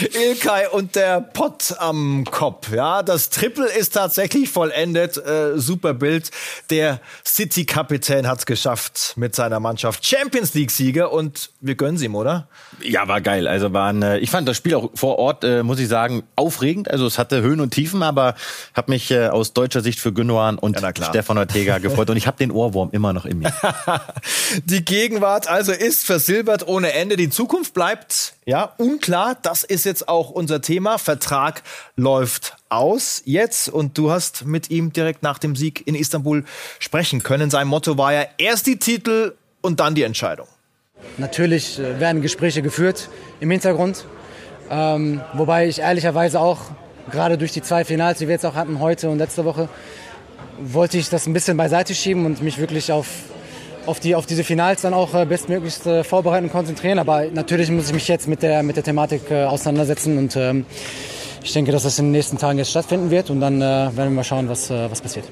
Ilkay und der Pott am Kopf. Ja, das Triple ist tatsächlich vollendet. Äh, super Bild. Der City-Kapitän hat es geschafft mit seiner Mannschaft. Champions League-Sieger und wir gönnen ihm, oder? Ja, war geil. Also waren, äh, ich fand das Spiel auch vor Ort, äh, muss ich sagen, aufregend. Also es hatte Höhen und Tiefen, aber habe mich äh, aus deutscher Sicht für Gündogan und ja, Stefan Ortega gefreut und ich habe den Ohrwurm immer noch in mir. Die Gegenwart also ist versilbert ohne Ende. Die Zukunft bleibt ja unklar. Das ist jetzt auch unser Thema. Vertrag läuft aus jetzt und du hast mit ihm direkt nach dem Sieg in Istanbul sprechen können. Sein Motto war ja erst die Titel und dann die Entscheidung. Natürlich äh, werden Gespräche geführt im Hintergrund, ähm, wobei ich ehrlicherweise auch gerade durch die zwei Finals, die wir jetzt auch hatten heute und letzte Woche, wollte ich das ein bisschen beiseite schieben und mich wirklich auf, auf, die, auf diese Finals dann auch äh, bestmöglichst äh, vorbereiten und konzentrieren. Aber natürlich muss ich mich jetzt mit der, mit der Thematik äh, auseinandersetzen und ähm, ich denke, dass das in den nächsten Tagen jetzt stattfinden wird und dann äh, werden wir mal schauen, was, äh, was passiert.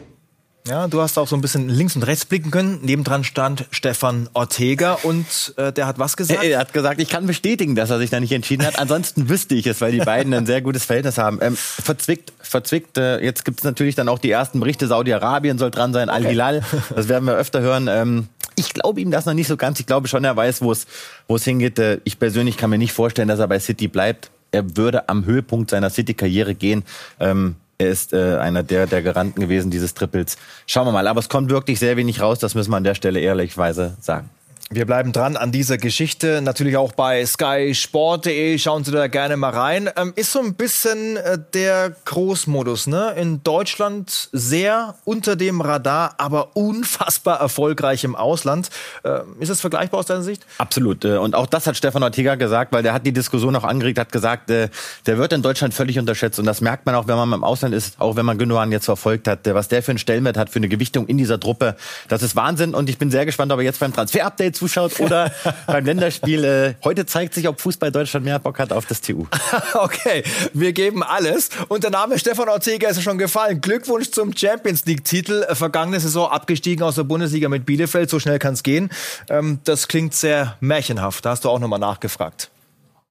Ja, du hast auch so ein bisschen links und rechts blicken können. Nebendran stand Stefan Ortega und äh, der hat was gesagt? Er, hat gesagt, ich kann bestätigen, dass er sich da nicht entschieden hat. Ansonsten wüsste ich es, weil die beiden ein sehr gutes Verhältnis haben. Ähm, verzwickt, verzwickt. Äh, jetzt gibt es natürlich dann auch die ersten Berichte. Saudi-Arabien soll dran sein, Al-Hilal. Das werden wir öfter hören. Ähm, ich glaube ihm das noch nicht so ganz. Ich glaube schon, er weiß, wo es wo es hingeht. Äh, ich persönlich kann mir nicht vorstellen, dass er bei City bleibt. Er würde am Höhepunkt seiner City-Karriere gehen. Ähm, er ist äh, einer der, der Garanten gewesen dieses Triples. Schauen wir mal. Aber es kommt wirklich sehr wenig raus. Das müssen wir an der Stelle ehrlichweise sagen. Wir bleiben dran an dieser Geschichte, natürlich auch bei skysport.de, schauen Sie da gerne mal rein. Ähm, ist so ein bisschen äh, der Großmodus, ne? In Deutschland sehr unter dem Radar, aber unfassbar erfolgreich im Ausland. Äh, ist das vergleichbar aus deiner Sicht? Absolut. Äh, und auch das hat Stefan Ortega gesagt, weil der hat die Diskussion auch angeregt, hat gesagt, äh, der wird in Deutschland völlig unterschätzt. Und das merkt man auch, wenn man im Ausland ist, auch wenn man Gündogan jetzt verfolgt hat, was der für einen Stellenwert hat, für eine Gewichtung in dieser Truppe. Das ist Wahnsinn. Und ich bin sehr gespannt, ob er jetzt beim Transfer-Update zuschaut oder beim Länderspiel. Äh, heute zeigt sich, ob Fußball Deutschland mehr Bock hat auf das TU. okay, wir geben alles. Und der Name Stefan Ortega ist schon gefallen. Glückwunsch zum Champions League-Titel. Vergangene Saison abgestiegen aus der Bundesliga mit Bielefeld. So schnell kann es gehen. Ähm, das klingt sehr märchenhaft. Da hast du auch nochmal nachgefragt.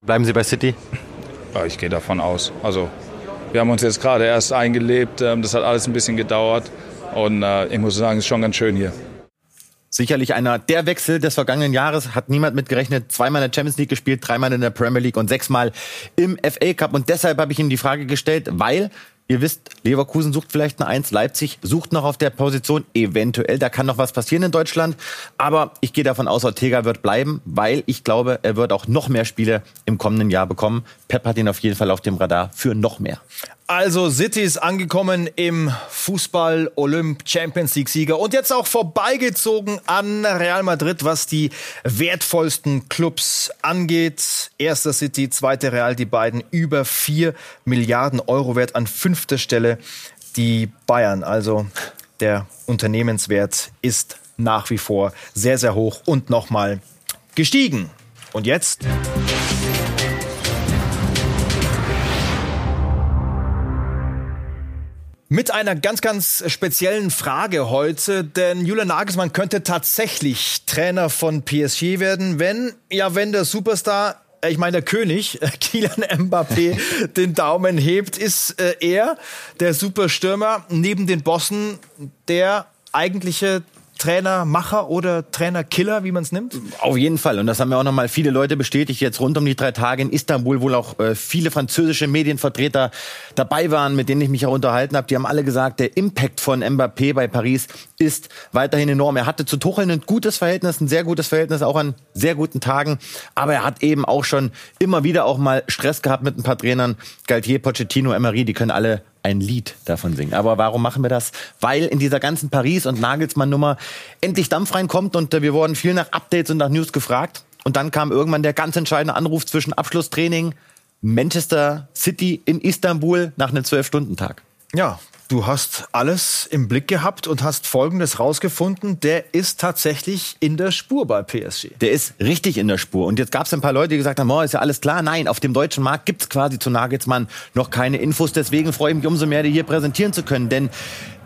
Bleiben Sie bei City? Ja, ich gehe davon aus. Also, wir haben uns jetzt gerade erst eingelebt. Ähm, das hat alles ein bisschen gedauert. Und äh, ich muss sagen, es ist schon ganz schön hier. Sicherlich einer der Wechsel des vergangenen Jahres. Hat niemand mitgerechnet. Zweimal in der Champions League gespielt, dreimal in der Premier League und sechsmal im FA Cup. Und deshalb habe ich ihm die Frage gestellt, weil Ihr wisst, Leverkusen sucht vielleicht eine Eins, Leipzig sucht noch auf der Position, eventuell, da kann noch was passieren in Deutschland. Aber ich gehe davon aus, Ortega wird bleiben, weil ich glaube, er wird auch noch mehr Spiele im kommenden Jahr bekommen. Pep hat ihn auf jeden Fall auf dem Radar für noch mehr. Also City ist angekommen im Fußball Olymp Champions League Sieger und jetzt auch vorbeigezogen an Real Madrid, was die wertvollsten Clubs angeht. Erster City, zweiter Real, die beiden über vier Milliarden Euro wert an fünfter Stelle die Bayern. Also der Unternehmenswert ist nach wie vor sehr, sehr hoch und nochmal gestiegen. Und jetzt? Mit einer ganz, ganz speziellen Frage heute, denn Julian Nagelsmann könnte tatsächlich Trainer von PSG werden, wenn, ja, wenn der Superstar ich meine, der König, Kylian Mbappé, den Daumen hebt, ist äh, er, der Superstürmer, neben den Bossen, der eigentliche Trainermacher oder Trainerkiller, wie man es nimmt? Auf jeden Fall. Und das haben ja auch nochmal viele Leute bestätigt, jetzt rund um die drei Tage in Istanbul, wo auch äh, viele französische Medienvertreter dabei waren, mit denen ich mich auch unterhalten habe. Die haben alle gesagt, der Impact von Mbappé bei Paris ist weiterhin enorm. Er hatte zu Tuchel ein gutes Verhältnis, ein sehr gutes Verhältnis, auch an sehr guten Tagen. Aber er hat eben auch schon immer wieder auch mal Stress gehabt mit ein paar Trainern. Galtier, Pochettino, Emery, die können alle ein Lied davon singen. Aber warum machen wir das? Weil in dieser ganzen Paris- und Nagelsmann-Nummer endlich Dampf reinkommt und äh, wir wurden viel nach Updates und nach News gefragt. Und dann kam irgendwann der ganz entscheidende Anruf zwischen Abschlusstraining Manchester City in Istanbul nach einem Zwölf-Stunden-Tag. Ja, Du hast alles im Blick gehabt und hast Folgendes rausgefunden. Der ist tatsächlich in der Spur bei PSG. Der ist richtig in der Spur. Und jetzt gab es ein paar Leute, die gesagt haben, oh, ist ja alles klar. Nein, auf dem deutschen Markt gibt es quasi zu Nagelsmann noch keine Infos. Deswegen freue ich mich umso mehr, die hier präsentieren zu können. Denn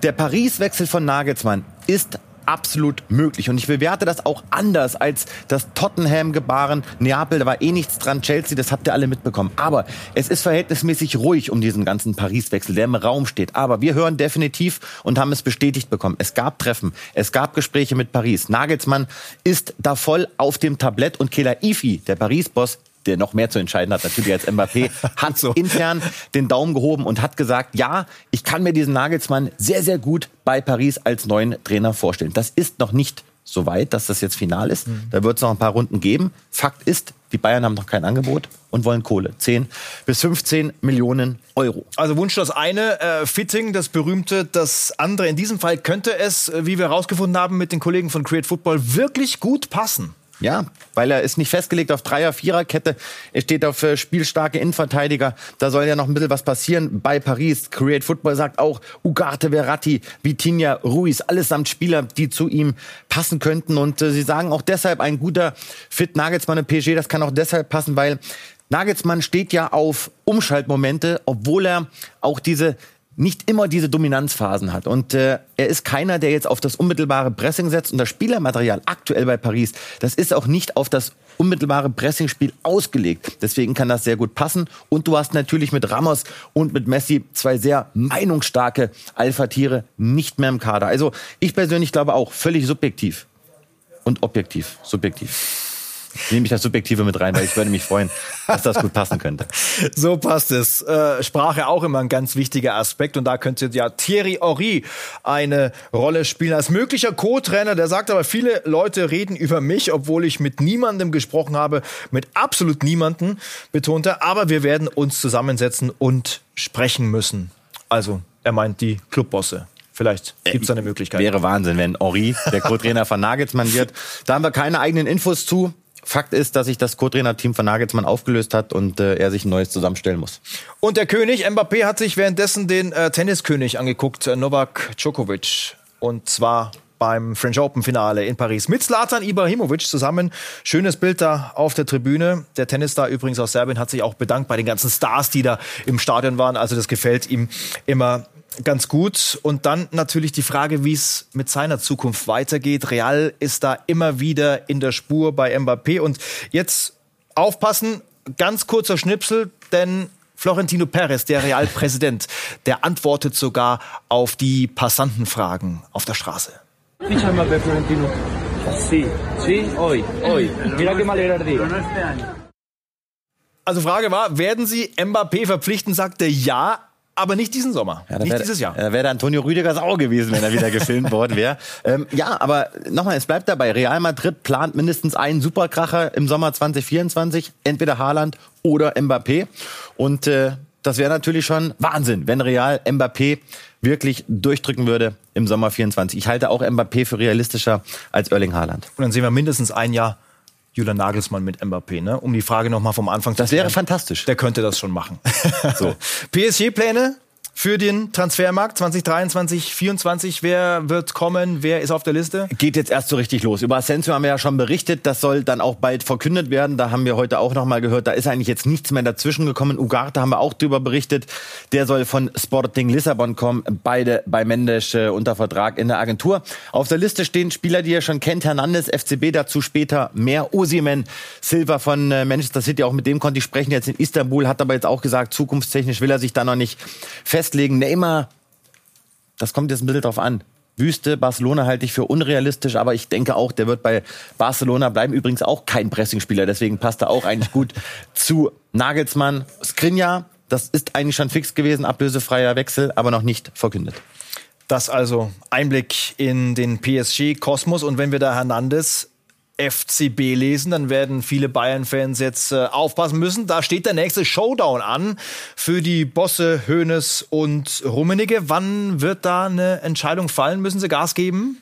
der Paris-Wechsel von Nagelsmann ist absolut möglich. Und ich bewerte das auch anders als das Tottenham-Gebaren. Neapel, da war eh nichts dran. Chelsea, das habt ihr alle mitbekommen. Aber es ist verhältnismäßig ruhig um diesen ganzen Paris-Wechsel, der im Raum steht. Aber wir hören definitiv und haben es bestätigt bekommen. Es gab Treffen, es gab Gespräche mit Paris. Nagelsmann ist da voll auf dem Tablett und Kela Ifi, der Paris-Boss, der noch mehr zu entscheiden hat, natürlich als Mbappé, hat so. intern den Daumen gehoben und hat gesagt, ja, ich kann mir diesen Nagelsmann sehr, sehr gut bei Paris als neuen Trainer vorstellen. Das ist noch nicht so weit, dass das jetzt final ist. Mhm. Da wird es noch ein paar Runden geben. Fakt ist, die Bayern haben noch kein Angebot und wollen Kohle. 10 bis 15 Millionen Euro. Also Wunsch das eine, äh, Fitting, das berühmte, das andere. In diesem Fall könnte es, äh, wie wir herausgefunden haben mit den Kollegen von Create Football, wirklich gut passen. Ja, weil er ist nicht festgelegt auf Dreier-, Viererkette. Er steht auf äh, spielstarke Innenverteidiger. Da soll ja noch ein bisschen was passieren bei Paris. Create Football sagt auch Ugarte Verratti, Vitinha Ruiz, allesamt Spieler, die zu ihm passen könnten. Und äh, sie sagen auch deshalb ein guter Fit Nagelsmann im PSG. Das kann auch deshalb passen, weil Nagelsmann steht ja auf Umschaltmomente, obwohl er auch diese nicht immer diese Dominanzphasen hat. Und äh, er ist keiner, der jetzt auf das unmittelbare Pressing setzt. Und das Spielermaterial aktuell bei Paris, das ist auch nicht auf das unmittelbare Pressingspiel ausgelegt. Deswegen kann das sehr gut passen. Und du hast natürlich mit Ramos und mit Messi zwei sehr meinungsstarke Alpha-Tiere nicht mehr im Kader. Also ich persönlich glaube auch, völlig subjektiv und objektiv, subjektiv nehme ich das Subjektive mit rein, weil ich würde mich freuen, dass das gut passen könnte. So passt es. Äh, Sprache auch immer ein ganz wichtiger Aspekt und da könnte ja Thierry Horry eine Rolle spielen als möglicher Co-Trainer. Der sagt aber, viele Leute reden über mich, obwohl ich mit niemandem gesprochen habe, mit absolut niemandem, betont er. Aber wir werden uns zusammensetzen und sprechen müssen. Also, er meint die Clubbosse. Vielleicht gibt es eine Möglichkeit. Wäre Wahnsinn, wenn Ori der Co-Trainer von Nagelsmann wird. Da haben wir keine eigenen Infos zu. Fakt ist, dass sich das Co-Trainer-Team von Nagelsmann aufgelöst hat und äh, er sich ein neues zusammenstellen muss. Und der König, Mbappé, hat sich währenddessen den äh, Tenniskönig angeguckt, äh, Novak Djokovic. Und zwar beim French Open Finale in Paris mit Zlatan Ibrahimovic zusammen. Schönes Bild da auf der Tribüne. Der Tennisstar übrigens aus Serbien hat sich auch bedankt bei den ganzen Stars, die da im Stadion waren. Also das gefällt ihm immer ganz gut. Und dann natürlich die Frage, wie es mit seiner Zukunft weitergeht. Real ist da immer wieder in der Spur bei Mbappé. Und jetzt aufpassen, ganz kurzer Schnipsel, denn Florentino Perez, der Realpräsident, der antwortet sogar auf die Passantenfragen auf der Straße. Florentino. Also Frage war, werden Sie Mbappé verpflichten? Sagte ja, aber nicht diesen Sommer, ja, nicht wär, dieses Jahr. Da wäre Antonio Rüdiger sauer gewesen, wenn er wieder gefilmt worden wäre. Ähm, ja, aber nochmal, es bleibt dabei. Real Madrid plant mindestens einen Superkracher im Sommer 2024, entweder Haaland oder Mbappé. Und äh, das wäre natürlich schon Wahnsinn, wenn Real Mbappé wirklich durchdrücken würde im Sommer 24. Ich halte auch Mbappé für realistischer als Erling Haaland. Und dann sehen wir mindestens ein Jahr Julian Nagelsmann mit Mbappé, ne? Um die Frage nochmal vom Anfang das zu Das wäre fantastisch. Der könnte das schon machen. so. PSG-Pläne? Für den Transfermarkt 2023, 2024? Wer wird kommen? Wer ist auf der Liste? Geht jetzt erst so richtig los. Über Asensio haben wir ja schon berichtet. Das soll dann auch bald verkündet werden. Da haben wir heute auch noch mal gehört. Da ist eigentlich jetzt nichts mehr dazwischen gekommen. Ugarte haben wir auch drüber berichtet. Der soll von Sporting Lissabon kommen. Beide bei Mendes äh, unter Vertrag in der Agentur. Auf der Liste stehen Spieler, die ihr schon kennt. Hernandez, FCB, dazu später mehr. Osimen, Silva von äh, Manchester City. Auch mit dem konnte ich sprechen jetzt in Istanbul. Hat aber jetzt auch gesagt, zukunftstechnisch will er sich da noch nicht fest festlegen. Neymar, das kommt jetzt ein bisschen drauf an. Wüste, Barcelona halte ich für unrealistisch, aber ich denke auch, der wird bei Barcelona bleiben. Übrigens auch kein Pressingspieler, deswegen passt er auch eigentlich gut zu Nagelsmann. Skriniar, das ist eigentlich schon fix gewesen, ablösefreier Wechsel, aber noch nicht verkündet. Das also Einblick in den PSG-Kosmos. Und wenn wir da Hernandez FCB lesen, dann werden viele Bayern-Fans jetzt äh, aufpassen müssen. Da steht der nächste Showdown an für die Bosse Hoeneß und Rummenigge. Wann wird da eine Entscheidung fallen? Müssen sie Gas geben?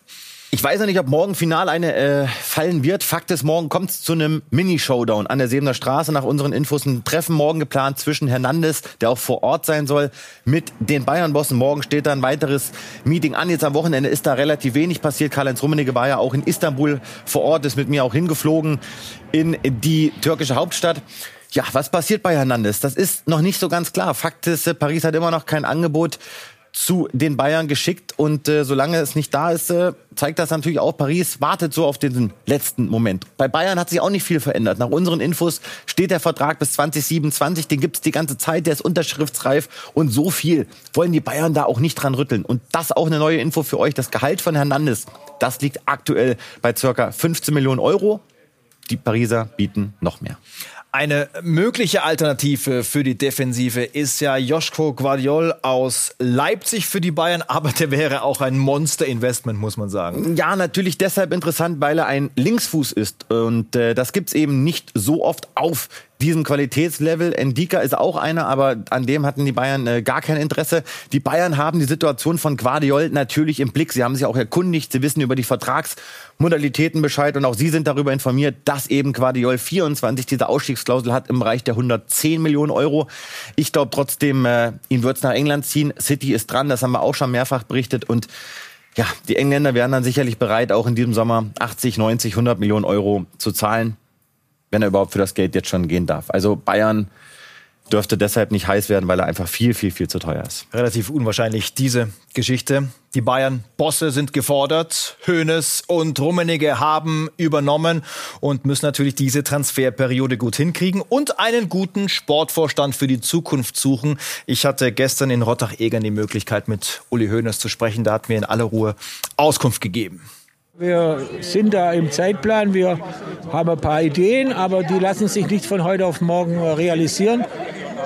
Ich weiß noch nicht, ob morgen final eine äh, fallen wird. Fakt ist, morgen kommt es zu einem Mini-Showdown an der Sebener Straße. Nach unseren Infos ein Treffen morgen geplant zwischen Hernandez, der auch vor Ort sein soll, mit den Bayern-Bossen. Morgen steht da ein weiteres Meeting an. Jetzt am Wochenende ist da relativ wenig passiert. Karl-Heinz Rummenigge war ja auch in Istanbul vor Ort, ist mit mir auch hingeflogen in die türkische Hauptstadt. Ja, was passiert bei Hernandez? Das ist noch nicht so ganz klar. Fakt ist, Paris hat immer noch kein Angebot zu den Bayern geschickt und äh, solange es nicht da ist, äh, zeigt das natürlich auch, Paris wartet so auf diesen letzten Moment. Bei Bayern hat sich auch nicht viel verändert. Nach unseren Infos steht der Vertrag bis 2027, den gibt's die ganze Zeit, der ist unterschriftsreif und so viel wollen die Bayern da auch nicht dran rütteln. Und das auch eine neue Info für euch, das Gehalt von Hernandez, das liegt aktuell bei circa 15 Millionen Euro. Die Pariser bieten noch mehr. Eine mögliche Alternative für die Defensive ist ja Joschko Guardiol aus Leipzig für die Bayern, aber der wäre auch ein Monster-Investment, muss man sagen. Ja, natürlich deshalb interessant, weil er ein Linksfuß ist. Und äh, das gibt's eben nicht so oft auf diesem Qualitätslevel. Endika ist auch einer, aber an dem hatten die Bayern äh, gar kein Interesse. Die Bayern haben die Situation von Guardiol natürlich im Blick. Sie haben sich auch erkundigt, sie wissen über die Vertragsmodalitäten Bescheid und auch sie sind darüber informiert, dass eben Guardiol 24 diese Ausstiegsklausel hat im Bereich der 110 Millionen Euro. Ich glaube trotzdem, äh, ihn wird's nach England ziehen. City ist dran, das haben wir auch schon mehrfach berichtet und ja, die Engländer wären dann sicherlich bereit, auch in diesem Sommer 80, 90, 100 Millionen Euro zu zahlen wenn er überhaupt für das Geld jetzt schon gehen darf. Also Bayern dürfte deshalb nicht heiß werden, weil er einfach viel, viel, viel zu teuer ist. Relativ unwahrscheinlich diese Geschichte. Die Bayern-Bosse sind gefordert. Hoeneß und Rummenigge haben übernommen und müssen natürlich diese Transferperiode gut hinkriegen und einen guten Sportvorstand für die Zukunft suchen. Ich hatte gestern in Rottach-Egern die Möglichkeit, mit Uli Hoeneß zu sprechen. Da hat mir in aller Ruhe Auskunft gegeben. Wir sind da im Zeitplan, wir haben ein paar Ideen, aber die lassen sich nicht von heute auf morgen realisieren.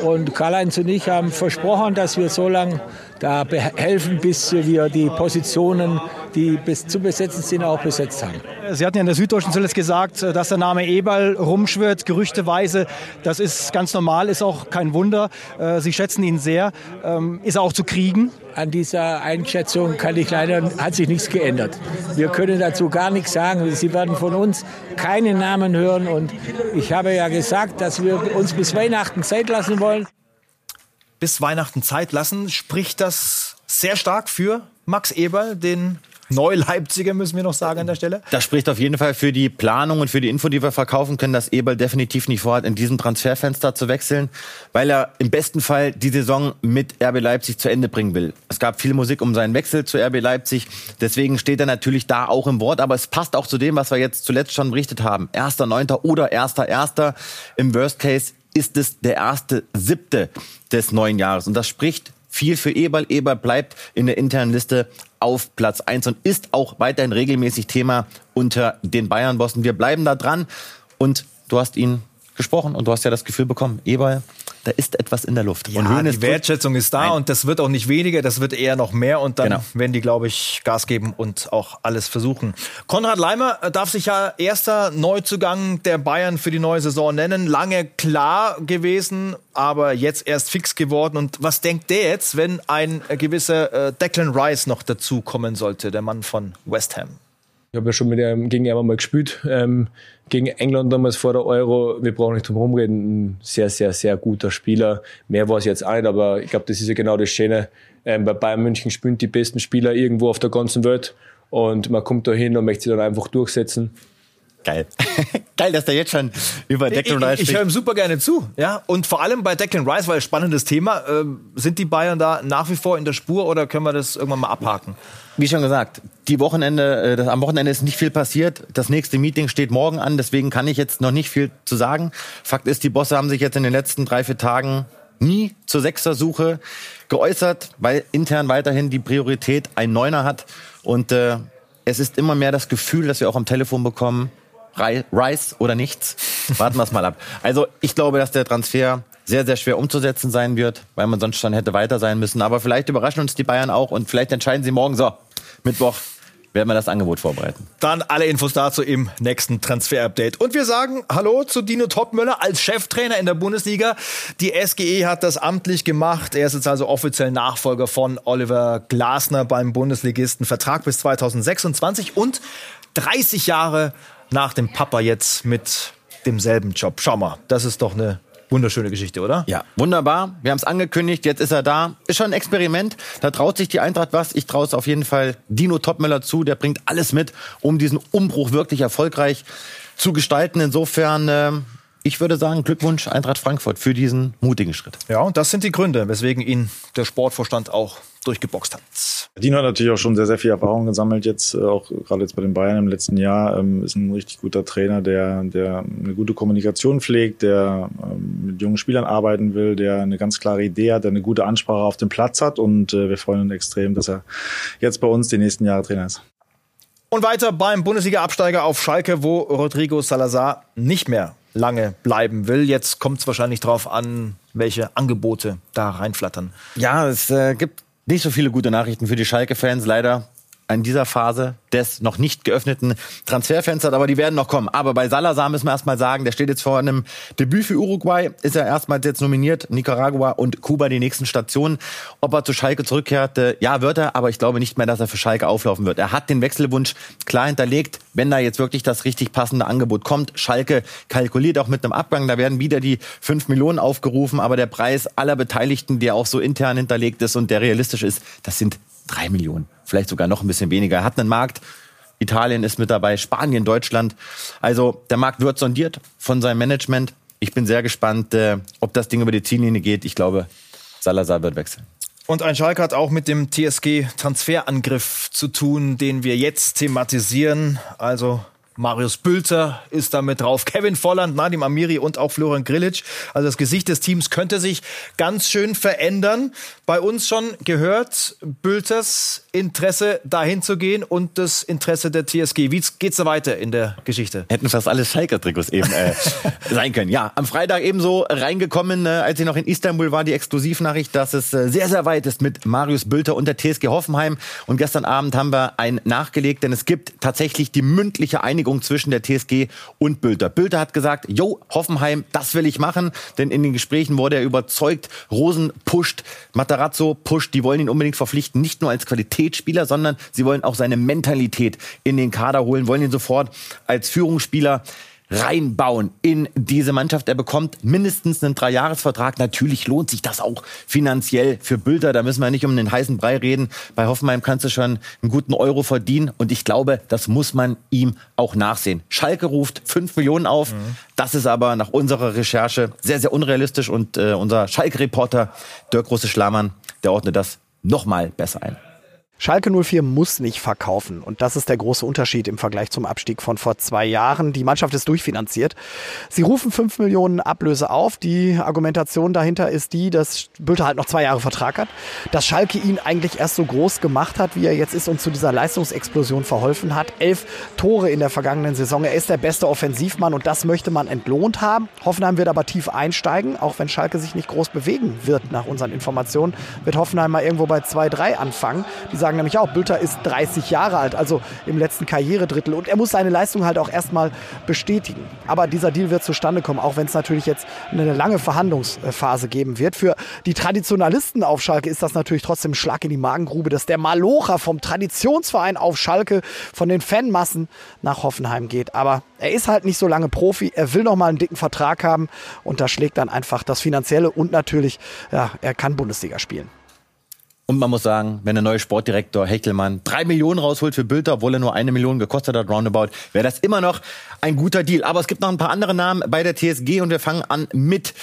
Und Karl-Heinz und ich haben versprochen, dass wir so lange da helfen, bis wir die Positionen, die bis zu besetzen sind, auch besetzt haben. Sie hatten ja in der Süddeutschen zuletzt gesagt, dass der Name Eberl rumschwirrt, gerüchteweise. Das ist ganz normal, ist auch kein Wunder. Äh, Sie schätzen ihn sehr. Ähm, ist er auch zu kriegen? An dieser Einschätzung kann ich leider, hat sich nichts geändert. Wir können dazu gar nichts sagen. Sie werden von uns keine Namen hören. Und ich habe ja gesagt, dass wir uns bis Weihnachten Zeit lassen wollen. Bis Weihnachten Zeit lassen, spricht das sehr stark für Max Eberl, den Neu-Leipziger, müssen wir noch sagen an der Stelle. Das spricht auf jeden Fall für die Planung und für die Info, die wir verkaufen können, dass Eberl definitiv nicht vorhat, in diesem Transferfenster zu wechseln, weil er im besten Fall die Saison mit RB Leipzig zu Ende bringen will. Es gab viel Musik um seinen Wechsel zu RB Leipzig, deswegen steht er natürlich da auch im Wort, aber es passt auch zu dem, was wir jetzt zuletzt schon berichtet haben. Erster, Neunter oder Erster, Erster. Im Worst Case ist es der erste Siebte des neuen Jahres. Und das spricht viel für Eberl. Eberl bleibt in der internen Liste auf Platz 1 und ist auch weiterhin regelmäßig Thema unter den Bayern-Bossen. Wir bleiben da dran und du hast ihn gesprochen und du hast ja das Gefühl bekommen, Eberl, da ist etwas in der Luft. Ja, und die Wertschätzung ist da Nein. und das wird auch nicht weniger, das wird eher noch mehr und dann genau. werden die, glaube ich, Gas geben und auch alles versuchen. Konrad Leimer darf sich ja erster Neuzugang der Bayern für die neue Saison nennen. Lange klar gewesen, aber jetzt erst fix geworden. Und was denkt der jetzt, wenn ein gewisser äh, Declan Rice noch dazu kommen sollte, der Mann von West Ham? Ich habe ja schon mit ihm, gegen ihn einmal gespielt, ähm, gegen England damals vor der Euro. Wir brauchen nicht drum rumreden. Ein sehr, sehr, sehr guter Spieler. Mehr war es jetzt auch nicht, aber ich glaube, das ist ja genau das Schöne. Ähm, bei Bayern München spielen die besten Spieler irgendwo auf der ganzen Welt und man kommt da hin und möchte sie dann einfach durchsetzen. Geil. Geil, dass der jetzt schon über Declan Rice spricht. Ich, ich höre ihm super gerne zu. Ja? Und vor allem bei Declan Rice, weil spannendes Thema. Äh, sind die Bayern da nach wie vor in der Spur oder können wir das irgendwann mal abhaken? Wie schon gesagt, die Wochenende, äh, das, am Wochenende ist nicht viel passiert. Das nächste Meeting steht morgen an, deswegen kann ich jetzt noch nicht viel zu sagen. Fakt ist, die Bosse haben sich jetzt in den letzten drei, vier Tagen nie zur Sechsersuche geäußert, weil intern weiterhin die Priorität ein Neuner hat. Und äh, es ist immer mehr das Gefühl, dass wir auch am Telefon bekommen, Rice oder nichts. Warten wir es mal ab. Also ich glaube, dass der Transfer sehr, sehr schwer umzusetzen sein wird, weil man sonst schon hätte weiter sein müssen. Aber vielleicht überraschen uns die Bayern auch und vielleicht entscheiden sie morgen so, Mittwoch, werden wir das Angebot vorbereiten. Dann alle Infos dazu im nächsten Transfer-Update. Und wir sagen Hallo zu Dino Topmöller als Cheftrainer in der Bundesliga. Die SGE hat das amtlich gemacht. Er ist jetzt also offiziell Nachfolger von Oliver Glasner beim Bundesligisten. Vertrag bis 2026 und 30 Jahre nach dem Papa jetzt mit demselben Job. Schau mal, das ist doch eine wunderschöne Geschichte, oder? Ja, wunderbar. Wir haben es angekündigt, jetzt ist er da. Ist schon ein Experiment. Da traut sich die Eintracht was. Ich traue es auf jeden Fall Dino Topmöller zu. Der bringt alles mit, um diesen Umbruch wirklich erfolgreich zu gestalten. Insofern, äh, ich würde sagen, Glückwunsch Eintracht Frankfurt für diesen mutigen Schritt. Ja, und das sind die Gründe, weswegen ihn der Sportvorstand auch durchgeboxt hat. Dino hat natürlich auch schon sehr, sehr viel Erfahrung gesammelt jetzt, äh, auch gerade jetzt bei den Bayern im letzten Jahr. Ähm, ist ein richtig guter Trainer, der, der eine gute Kommunikation pflegt, der ähm, mit jungen Spielern arbeiten will, der eine ganz klare Idee hat, der eine gute Ansprache auf dem Platz hat und äh, wir freuen uns extrem, dass er jetzt bei uns die nächsten Jahre Trainer ist. Und weiter beim Bundesliga-Absteiger auf Schalke, wo Rodrigo Salazar nicht mehr lange bleiben will. Jetzt kommt es wahrscheinlich darauf an, welche Angebote da reinflattern. Ja, es äh, gibt nicht so viele gute Nachrichten für die Schalke-Fans, leider in dieser Phase des noch nicht geöffneten Transferfensters, aber die werden noch kommen. Aber bei Salazar müssen wir erstmal sagen, der steht jetzt vor einem Debüt für Uruguay, ist er erstmals jetzt nominiert, Nicaragua und Kuba die nächsten Stationen. Ob er zu Schalke zurückkehrt, äh, ja, wird er, aber ich glaube nicht mehr, dass er für Schalke auflaufen wird. Er hat den Wechselwunsch klar hinterlegt, wenn da jetzt wirklich das richtig passende Angebot kommt. Schalke kalkuliert auch mit einem Abgang, da werden wieder die 5 Millionen aufgerufen, aber der Preis aller Beteiligten, der auch so intern hinterlegt ist und der realistisch ist, das sind drei Millionen, vielleicht sogar noch ein bisschen weniger. Er hat einen Markt. Italien ist mit dabei, Spanien, Deutschland. Also der Markt wird sondiert von seinem Management. Ich bin sehr gespannt, äh, ob das Ding über die Ziellinie geht. Ich glaube, Salazar wird wechseln. Und ein Schalke hat auch mit dem TSG-Transferangriff zu tun, den wir jetzt thematisieren. Also Marius Bülter ist damit drauf. Kevin Volland, Nadim Amiri und auch Florian Grilic. Also das Gesicht des Teams könnte sich ganz schön verändern. Bei uns schon gehört Bülters Interesse dahin zu gehen und das Interesse der TSG. Wie geht's da weiter in der Geschichte? Hätten fast alle Schalker-Trikots eben äh, sein können. Ja, am Freitag ebenso reingekommen, äh, als ich noch in Istanbul war, die Exklusivnachricht, dass es äh, sehr, sehr weit ist mit Marius Bülter und der TSG Hoffenheim. Und gestern Abend haben wir ein nachgelegt, denn es gibt tatsächlich die mündliche Einigung Einigung zwischen der TSG und Bülter. Bülter hat gesagt, Jo, Hoffenheim, das will ich machen, denn in den Gesprächen wurde er überzeugt, Rosen pusht, Matarazzo pusht, die wollen ihn unbedingt verpflichten, nicht nur als Qualitätsspieler, sondern sie wollen auch seine Mentalität in den Kader holen, wollen ihn sofort als Führungsspieler reinbauen in diese Mannschaft. Er bekommt mindestens einen Dreijahresvertrag. Natürlich lohnt sich das auch finanziell für Bülter. Da müssen wir nicht um den heißen Brei reden. Bei Hoffenheim kannst du schon einen guten Euro verdienen. Und ich glaube, das muss man ihm auch nachsehen. Schalke ruft fünf Millionen auf. Mhm. Das ist aber nach unserer Recherche sehr, sehr unrealistisch. Und äh, unser Schalke-Reporter Dirk Große-Schlamann, der ordnet das noch mal besser ein. Schalke 04 muss nicht verkaufen. Und das ist der große Unterschied im Vergleich zum Abstieg von vor zwei Jahren. Die Mannschaft ist durchfinanziert. Sie rufen 5 Millionen Ablöse auf. Die Argumentation dahinter ist die, dass Bülter halt noch zwei Jahre Vertrag hat. Dass Schalke ihn eigentlich erst so groß gemacht hat, wie er jetzt ist und zu dieser Leistungsexplosion verholfen hat. Elf Tore in der vergangenen Saison. Er ist der beste Offensivmann und das möchte man entlohnt haben. Hoffenheim wird aber tief einsteigen, auch wenn Schalke sich nicht groß bewegen wird nach unseren Informationen. Wird Hoffenheim mal irgendwo bei 2-3 anfangen. Dieser sagen nämlich auch, Bülter ist 30 Jahre alt, also im letzten Karrieredrittel. Und er muss seine Leistung halt auch erstmal bestätigen. Aber dieser Deal wird zustande kommen, auch wenn es natürlich jetzt eine lange Verhandlungsphase geben wird. Für die Traditionalisten auf Schalke ist das natürlich trotzdem ein Schlag in die Magengrube, dass der Malocher vom Traditionsverein auf Schalke von den Fanmassen nach Hoffenheim geht. Aber er ist halt nicht so lange Profi. Er will noch mal einen dicken Vertrag haben und da schlägt dann einfach das Finanzielle und natürlich, ja, er kann Bundesliga spielen. Und man muss sagen, wenn der neue Sportdirektor Hechelmann drei Millionen rausholt für Bilder, obwohl er nur eine Million gekostet hat, roundabout, wäre das immer noch ein guter Deal. Aber es gibt noch ein paar andere Namen bei der TSG und wir fangen an mit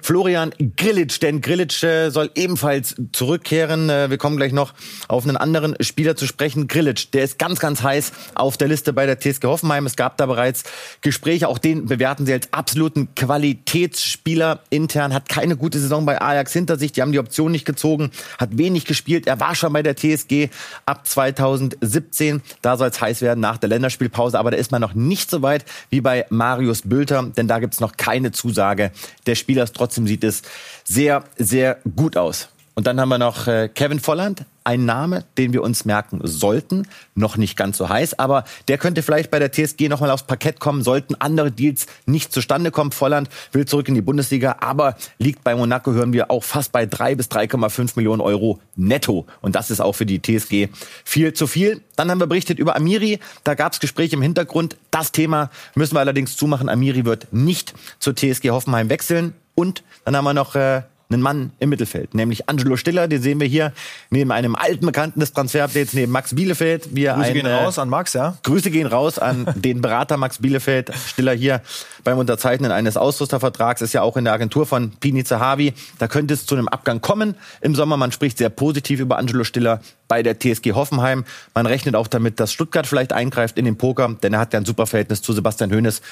Florian Grillitsch, denn Grillitsch äh, soll ebenfalls zurückkehren. Äh, wir kommen gleich noch auf einen anderen Spieler zu sprechen. Grillitsch, der ist ganz, ganz heiß auf der Liste bei der TSG Hoffenheim. Es gab da bereits Gespräche, auch den bewerten sie als absoluten Qualitätsspieler intern, hat keine gute Saison bei Ajax hinter sich, die haben die Option nicht gezogen, hat wenig gespielt. Er war schon bei der TSG ab 2017, da soll es heiß werden nach der Länderspielpause, aber da ist man noch nicht so weit wie bei Marius Bülter, denn da gibt's noch keine Zusage. Der Spieler ist trotzdem sieht es sehr, sehr gut aus. Und dann haben wir noch äh, Kevin Volland, ein Name, den wir uns merken sollten. Noch nicht ganz so heiß, aber der könnte vielleicht bei der TSG nochmal aufs Parkett kommen, sollten andere Deals nicht zustande kommen. Volland will zurück in die Bundesliga, aber liegt bei Monaco, hören wir, auch fast bei 3 bis 3,5 Millionen Euro netto. Und das ist auch für die TSG viel zu viel. Dann haben wir berichtet über Amiri. Da gab es Gespräche im Hintergrund. Das Thema müssen wir allerdings zumachen. Amiri wird nicht zur TSG Hoffenheim wechseln. Und dann haben wir noch äh, einen Mann im Mittelfeld, nämlich Angelo Stiller. Den sehen wir hier neben einem alten Bekannten des Transferupdates, neben Max Bielefeld. Wir Grüße ein, gehen äh, raus an Max, ja? Grüße gehen raus an den Berater Max Bielefeld. Stiller hier beim Unterzeichnen eines Ausrüstervertrags ist ja auch in der Agentur von Pini Zahavi. Da könnte es zu einem Abgang kommen im Sommer. Man spricht sehr positiv über Angelo Stiller bei der TSG Hoffenheim. Man rechnet auch damit, dass Stuttgart vielleicht eingreift in den Poker, denn er hat ja ein super Verhältnis zu Sebastian Hoeneß.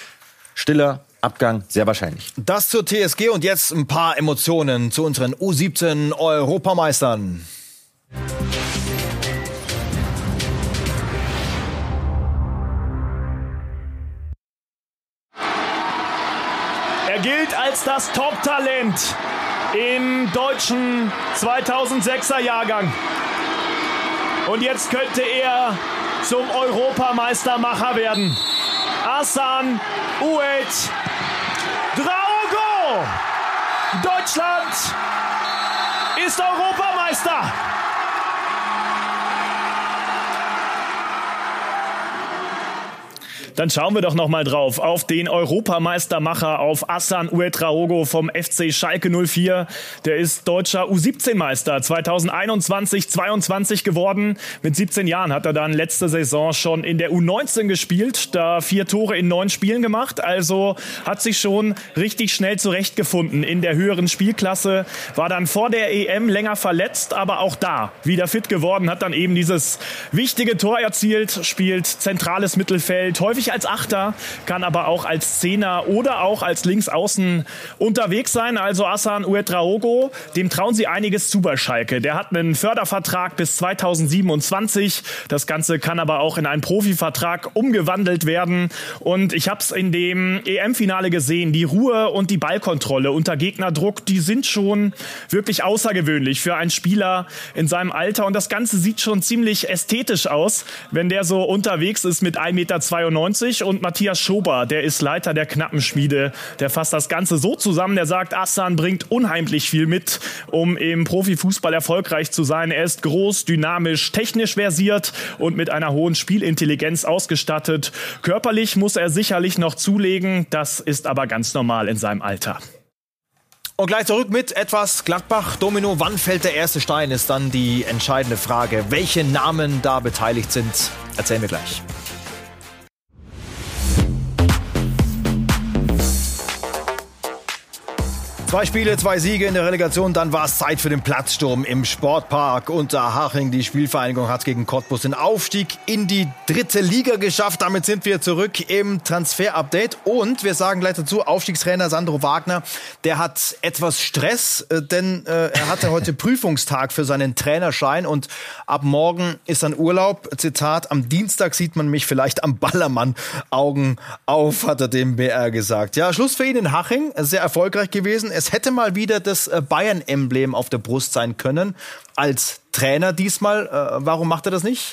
Stiller Abgang sehr wahrscheinlich. Das zur TSG und jetzt ein paar Emotionen zu unseren U17 Europameistern. Er gilt als das Top-Talent im deutschen 2006er Jahrgang. Und jetzt könnte er zum Europameistermacher werden. Asan Uet Draogo. Deutschland ist Europameister. Dann schauen wir doch noch mal drauf auf den Europameistermacher auf Assan Uetraogo vom FC Schalke 04. Der ist deutscher U17-Meister 2021-22 geworden. Mit 17 Jahren hat er dann letzte Saison schon in der U19 gespielt, da vier Tore in neun Spielen gemacht. Also hat sich schon richtig schnell zurechtgefunden in der höheren Spielklasse. War dann vor der EM länger verletzt, aber auch da wieder fit geworden, hat dann eben dieses wichtige Tor erzielt, spielt zentrales Mittelfeld, häufig als Achter, kann aber auch als Zehner oder auch als Linksaußen unterwegs sein. Also Asan Uetraogo, dem trauen sie einiges zu bei Schalke. Der hat einen Fördervertrag bis 2027. Das Ganze kann aber auch in einen Profivertrag umgewandelt werden. Und ich habe es in dem EM-Finale gesehen. Die Ruhe und die Ballkontrolle unter Gegnerdruck, die sind schon wirklich außergewöhnlich für einen Spieler in seinem Alter. Und das Ganze sieht schon ziemlich ästhetisch aus, wenn der so unterwegs ist mit 1,92 Meter und Matthias Schober, der ist Leiter der Knappenschmiede. Der fasst das Ganze so zusammen, der sagt, Assan bringt unheimlich viel mit, um im Profifußball erfolgreich zu sein. Er ist groß, dynamisch, technisch versiert und mit einer hohen Spielintelligenz ausgestattet. Körperlich muss er sicherlich noch zulegen, das ist aber ganz normal in seinem Alter. Und gleich zurück mit etwas Gladbach. Domino, wann fällt der erste Stein, ist dann die entscheidende Frage. Welche Namen da beteiligt sind, erzählen wir gleich. Zwei Spiele, zwei Siege in der Relegation, dann war es Zeit für den Platzsturm im Sportpark Unterhaching. Die Spielvereinigung hat gegen Cottbus den Aufstieg in die dritte Liga geschafft. Damit sind wir zurück im Transfer-Update und wir sagen gleich dazu, Aufstiegstrainer Sandro Wagner, der hat etwas Stress, äh, denn äh, er hatte heute Prüfungstag für seinen Trainerschein und ab morgen ist dann Urlaub. Zitat, am Dienstag sieht man mich vielleicht am Ballermann. Augen auf, hat er dem BR gesagt. Ja, Schluss für ihn in Haching, sehr erfolgreich gewesen. Es hätte mal wieder das äh, Bayern-Emblem auf der Brust sein können. Als Trainer diesmal. Äh, warum macht er das nicht?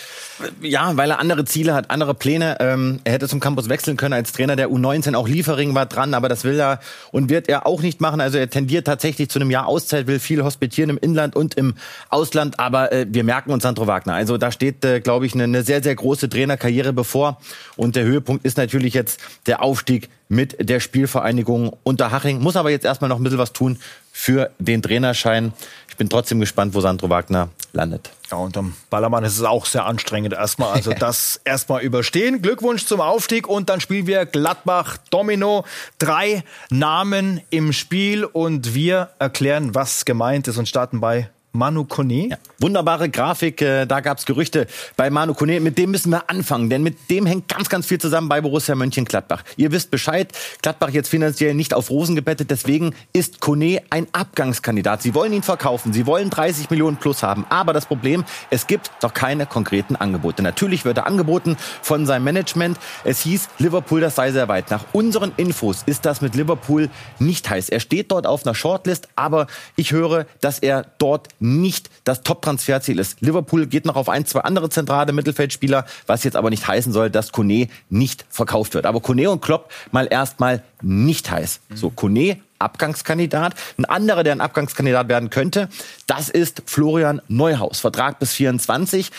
Ja, weil er andere Ziele hat, andere Pläne. Ähm, er hätte zum Campus wechseln können als Trainer der U19. Auch Liefering war dran, aber das will er und wird er auch nicht machen. Also er tendiert tatsächlich zu einem Jahr Auszeit, will viel hospitieren im Inland und im Ausland. Aber äh, wir merken uns Sandro Wagner. Also da steht, äh, glaube ich, eine, sehr, sehr große Trainerkarriere bevor. Und der Höhepunkt ist natürlich jetzt der Aufstieg mit der Spielvereinigung Unterhaching. Muss aber jetzt erstmal noch ein bisschen was tun für den Trainerschein. Ich bin trotzdem gespannt, wo Sandro Wagner landet. Ja, unterm Ballermann ist es auch sehr anstrengend erstmal. Also das erstmal überstehen. Glückwunsch zum Aufstieg und dann spielen wir Gladbach Domino. Drei Namen im Spiel und wir erklären, was gemeint ist und starten bei Manu Kone. Ja, wunderbare Grafik, äh, da gab's Gerüchte bei Manu Kone. Mit dem müssen wir anfangen, denn mit dem hängt ganz, ganz viel zusammen bei Borussia Mönchengladbach. Ihr wisst Bescheid, Gladbach jetzt finanziell nicht auf Rosen gebettet, deswegen ist Kone ein Abgangskandidat. Sie wollen ihn verkaufen, sie wollen 30 Millionen plus haben, aber das Problem, es gibt doch keine konkreten Angebote. Natürlich wird er angeboten von seinem Management. Es hieß, Liverpool, das sei sehr weit. Nach unseren Infos ist das mit Liverpool nicht heiß. Er steht dort auf einer Shortlist, aber ich höre, dass er dort nicht das Top-Transferziel ist. Liverpool geht noch auf ein, zwei andere zentrale Mittelfeldspieler, was jetzt aber nicht heißen soll, dass Kone nicht verkauft wird. Aber Kone und Klopp mal erstmal nicht heiß. So, Kone Abgangskandidat. Ein anderer, der ein Abgangskandidat werden könnte, das ist Florian Neuhaus. Vertrag bis 24.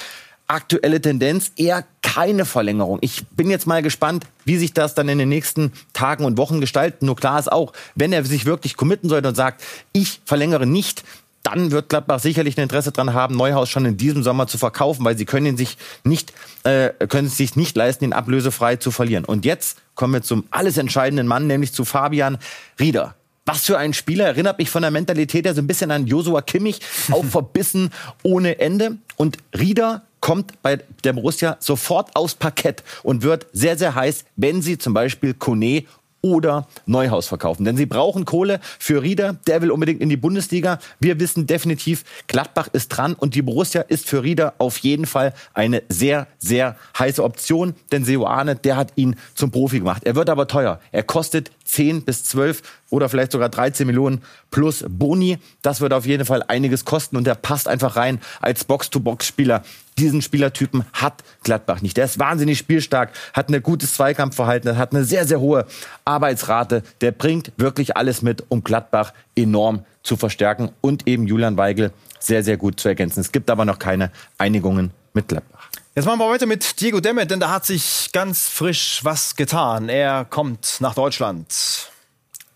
Aktuelle Tendenz, er keine Verlängerung. Ich bin jetzt mal gespannt, wie sich das dann in den nächsten Tagen und Wochen gestaltet. Nur klar ist auch, wenn er sich wirklich committen sollte und sagt, ich verlängere nicht, dann wird Gladbach sicherlich ein Interesse daran haben, Neuhaus schon in diesem Sommer zu verkaufen, weil sie können ihn sich nicht, äh, können es sich nicht leisten, ihn ablösefrei zu verlieren. Und jetzt kommen wir zum alles entscheidenden Mann, nämlich zu Fabian Rieder. Was für ein Spieler, erinnert mich von der Mentalität her so ein bisschen an Josua Kimmich, auch verbissen ohne Ende. Und Rieder kommt bei der Borussia sofort aufs Parkett und wird sehr, sehr heiß, wenn sie zum Beispiel Kone oder Neuhaus verkaufen. Denn sie brauchen Kohle für Rieder. Der will unbedingt in die Bundesliga. Wir wissen definitiv, Gladbach ist dran und die Borussia ist für Rieder auf jeden Fall eine sehr, sehr heiße Option. Denn Seoane, der hat ihn zum Profi gemacht. Er wird aber teuer. Er kostet 10 bis 12 oder vielleicht sogar 13 Millionen plus Boni. Das wird auf jeden Fall einiges kosten und der passt einfach rein als Box-to-Box-Spieler. Diesen Spielertypen hat Gladbach nicht. Der ist wahnsinnig spielstark, hat ein gutes Zweikampfverhalten, hat eine sehr, sehr hohe Arbeitsrate. Der bringt wirklich alles mit, um Gladbach enorm zu verstärken und eben Julian Weigel sehr, sehr gut zu ergänzen. Es gibt aber noch keine Einigungen mit Gladbach. Jetzt machen wir weiter mit Diego Demet, denn da hat sich ganz frisch was getan. Er kommt nach Deutschland.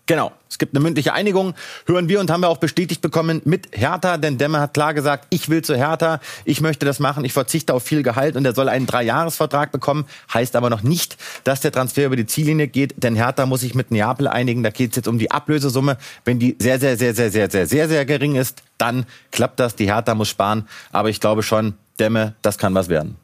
Genau. Es gibt eine mündliche Einigung, hören wir und haben wir auch bestätigt bekommen mit Hertha, denn Demme hat klar gesagt, ich will zu Hertha, ich möchte das machen, ich verzichte auf viel Gehalt und er soll einen Dreijahresvertrag bekommen. Heißt aber noch nicht, dass der Transfer über die Ziellinie geht, denn Hertha muss sich mit Neapel einigen. Da geht es jetzt um die Ablösesumme. Wenn die sehr, sehr, sehr, sehr, sehr, sehr, sehr, sehr gering ist, dann klappt das. Die Hertha muss sparen. Aber ich glaube schon, Demme, das kann was werden.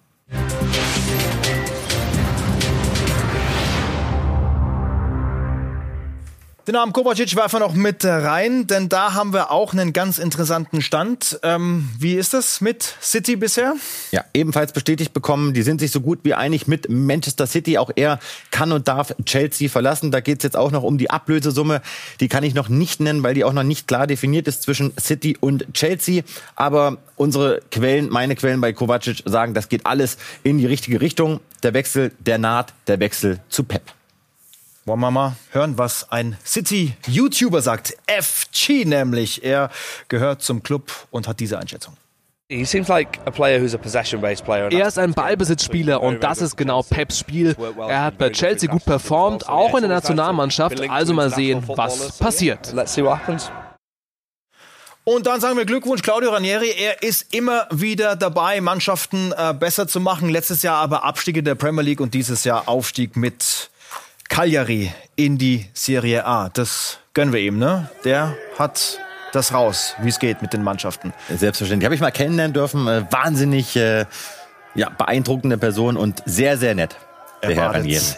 Den Namen Kovacic werfen wir noch mit rein, denn da haben wir auch einen ganz interessanten Stand. Ähm, wie ist das mit City bisher? Ja, ebenfalls bestätigt bekommen, die sind sich so gut wie einig mit Manchester City. Auch er kann und darf Chelsea verlassen. Da geht es jetzt auch noch um die Ablösesumme. Die kann ich noch nicht nennen, weil die auch noch nicht klar definiert ist zwischen City und Chelsea. Aber unsere Quellen, meine Quellen bei Kovacic sagen, das geht alles in die richtige Richtung. Der Wechsel, der naht, der Wechsel zu Pep. Wollen wir mal hören, was ein City-YouTuber sagt. FG nämlich. Er gehört zum Club und hat diese Einschätzung. Er ist ein Ballbesitzspieler und das ist genau Peps Spiel. Er hat bei Chelsea gut performt, auch in der Nationalmannschaft. Also mal sehen, was passiert. Und dann sagen wir Glückwunsch, Claudio Ranieri. Er ist immer wieder dabei, Mannschaften äh, besser zu machen. Letztes Jahr aber Abstieg in der Premier League und dieses Jahr Aufstieg mit Cagliari in die Serie A. Das gönnen wir ihm, ne? Der hat das raus, wie es geht mit den Mannschaften. Selbstverständlich. Habe ich mal kennenlernen dürfen. Äh, wahnsinnig äh, ja, beeindruckende Person und sehr, sehr nett. Er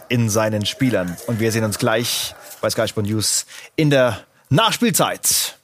in seinen Spielern. Und wir sehen uns gleich bei Sky Sport News in der Nachspielzeit.